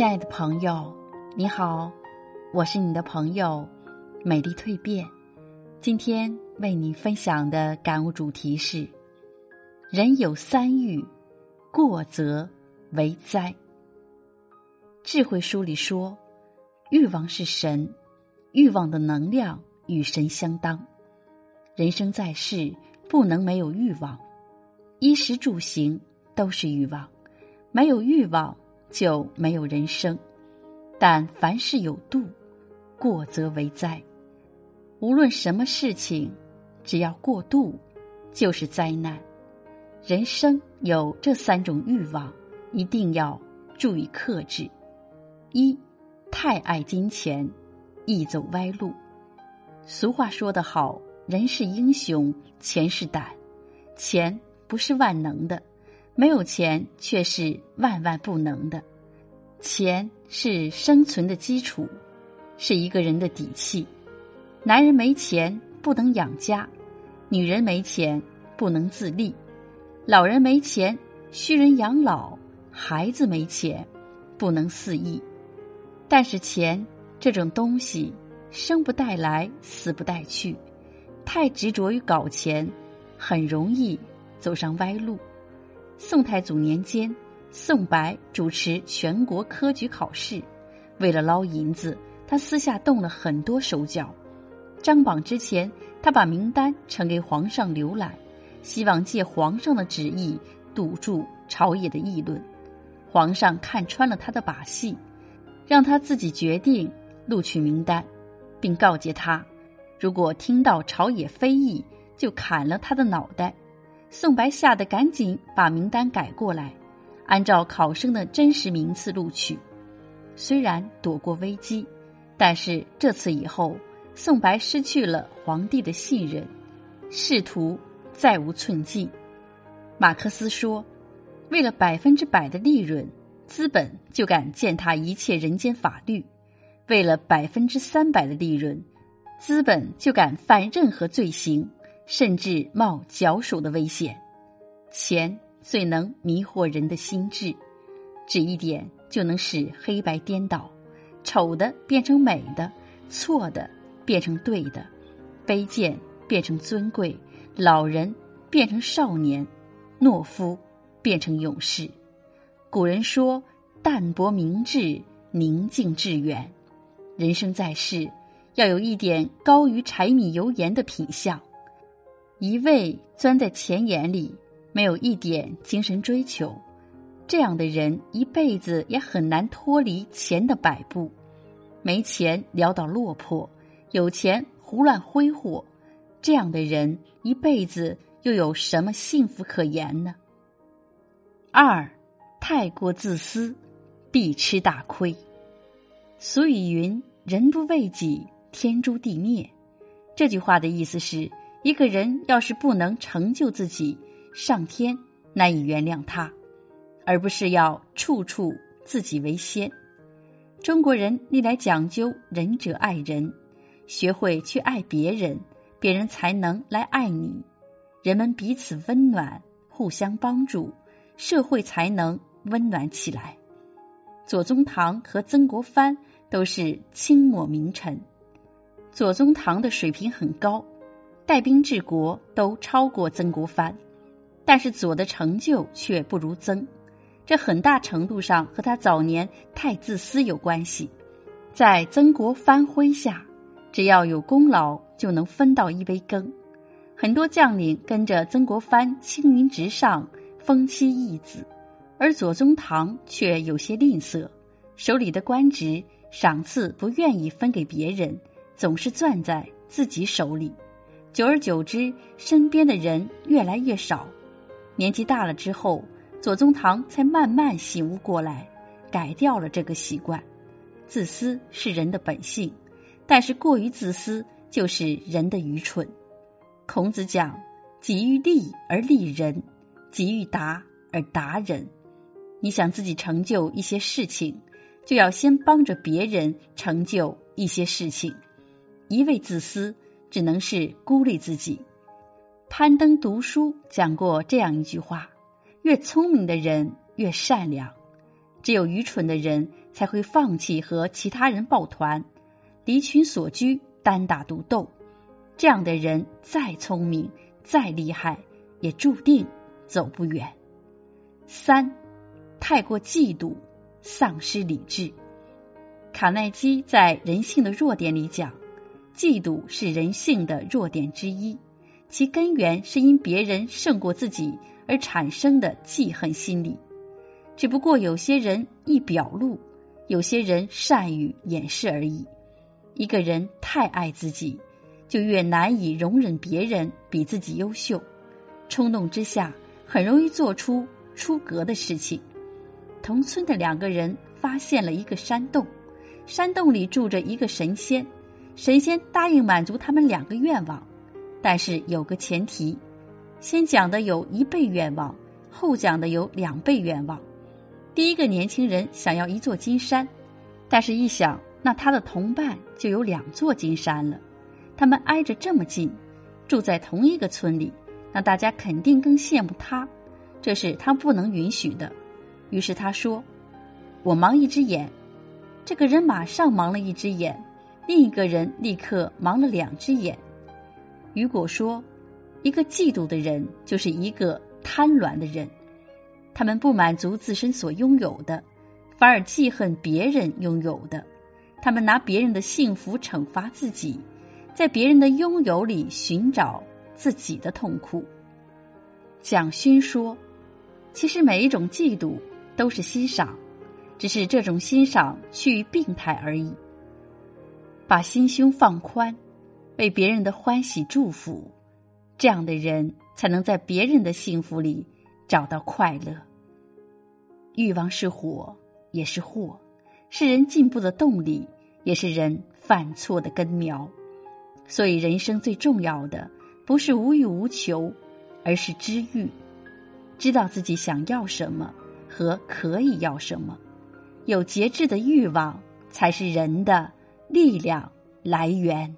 亲爱的朋友，你好，我是你的朋友美丽蜕变。今天为你分享的感悟主题是：人有三欲，过则为灾。智慧书里说，欲望是神，欲望的能量与神相当。人生在世，不能没有欲望，衣食住行都是欲望，没有欲望就没有人生。但凡事有度，过则为灾。无论什么事情，只要过度，就是灾难。人生有这三种欲望，一定要注意克制。一，太爱金钱，易走歪路。俗话说得好。人是英雄，钱是胆。钱不是万能的，没有钱却是万万不能的。钱是生存的基础，是一个人的底气。男人没钱不能养家，女人没钱不能自立，老人没钱需人养老，孩子没钱不能肆意。但是钱这种东西，生不带来，死不带去。太执着于搞钱，很容易走上歪路。宋太祖年间，宋白主持全国科举考试，为了捞银子，他私下动了很多手脚。张榜之前，他把名单呈给皇上浏览，希望借皇上的旨意堵住朝野的议论。皇上看穿了他的把戏，让他自己决定录取名单，并告诫他。如果听到朝野非议，就砍了他的脑袋。宋白吓得赶紧把名单改过来，按照考生的真实名次录取。虽然躲过危机，但是这次以后，宋白失去了皇帝的信任，仕途再无寸进。马克思说：“为了百分之百的利润，资本就敢践踏一切人间法律；为了百分之三百的利润。”资本就敢犯任何罪行，甚至冒绞首的危险。钱最能迷惑人的心智，只一点就能使黑白颠倒，丑的变成美的，错的变成对的，卑贱变成尊贵，老人变成少年，懦夫变成勇士。古人说：“淡泊明志，宁静致远。”人生在世。要有一点高于柴米油盐的品相，一味钻在钱眼里，没有一点精神追求，这样的人一辈子也很难脱离钱的摆布。没钱潦倒落魄，有钱胡乱挥霍，这样的人一辈子又有什么幸福可言呢？二，太过自私，必吃大亏。俗语云：“人不为己。”天诛地灭，这句话的意思是，一个人要是不能成就自己，上天难以原谅他，而不是要处处自己为先。中国人历来讲究仁者爱人，学会去爱别人，别人才能来爱你。人们彼此温暖，互相帮助，社会才能温暖起来。左宗棠和曾国藩都是清末名臣。左宗棠的水平很高，带兵治国都超过曾国藩，但是左的成就却不如曾，这很大程度上和他早年太自私有关系。在曾国藩麾下，只要有功劳就能分到一杯羹，很多将领跟着曾国藩青云直上，封妻义子，而左宗棠却有些吝啬，手里的官职赏赐不愿意分给别人。总是攥在自己手里，久而久之，身边的人越来越少。年纪大了之后，左宗棠才慢慢醒悟过来，改掉了这个习惯。自私是人的本性，但是过于自私就是人的愚蠢。孔子讲：“己欲利而利人，己欲达而达人。”你想自己成就一些事情，就要先帮着别人成就一些事情。一味自私，只能是孤立自己。攀登读书讲过这样一句话：越聪明的人越善良，只有愚蠢的人才会放弃和其他人抱团，离群所居，单打独斗。这样的人再聪明、再厉害，也注定走不远。三，太过嫉妒，丧失理智。卡耐基在《人性的弱点》里讲，嫉妒是人性的弱点之一，其根源是因别人胜过自己而产生的记恨心理。只不过有些人易表露，有些人善于掩饰而已。一个人太爱自己，就越难以容忍别人比自己优秀，冲动之下很容易做出。出格的事情。同村的两个人发现了一个山洞，山洞里住着一个神仙，神仙答应满足他们两个愿望，但是有个前提：先讲的有一倍愿望，后讲的有两倍愿望。第一个年轻人想要一座金山，但是一想，那他的同伴就有两座金山了，他们挨着这么近，住在同一个村里，那大家肯定更羡慕他。这是他不能允许的，于是他说：“我忙一只眼。”这个人马上忙了一只眼，另一个人立刻忙了两只眼。雨果说：“一个嫉妒的人就是一个贪婪的人，他们不满足自身所拥有的，反而记恨别人拥有的。他们拿别人的幸福惩罚自己，在别人的拥有里寻找自己的痛苦。”蒋勋说。其实每一种嫉妒都是欣赏，只是这种欣赏趋于病态而已。把心胸放宽，为别人的欢喜祝福，这样的人才能在别人的幸福里找到快乐。欲望是火，也是祸，是人进步的动力，也是人犯错的根苗。所以，人生最重要的不是无欲无求，而是知欲。知道自己想要什么和可以要什么，有节制的欲望才是人的力量来源。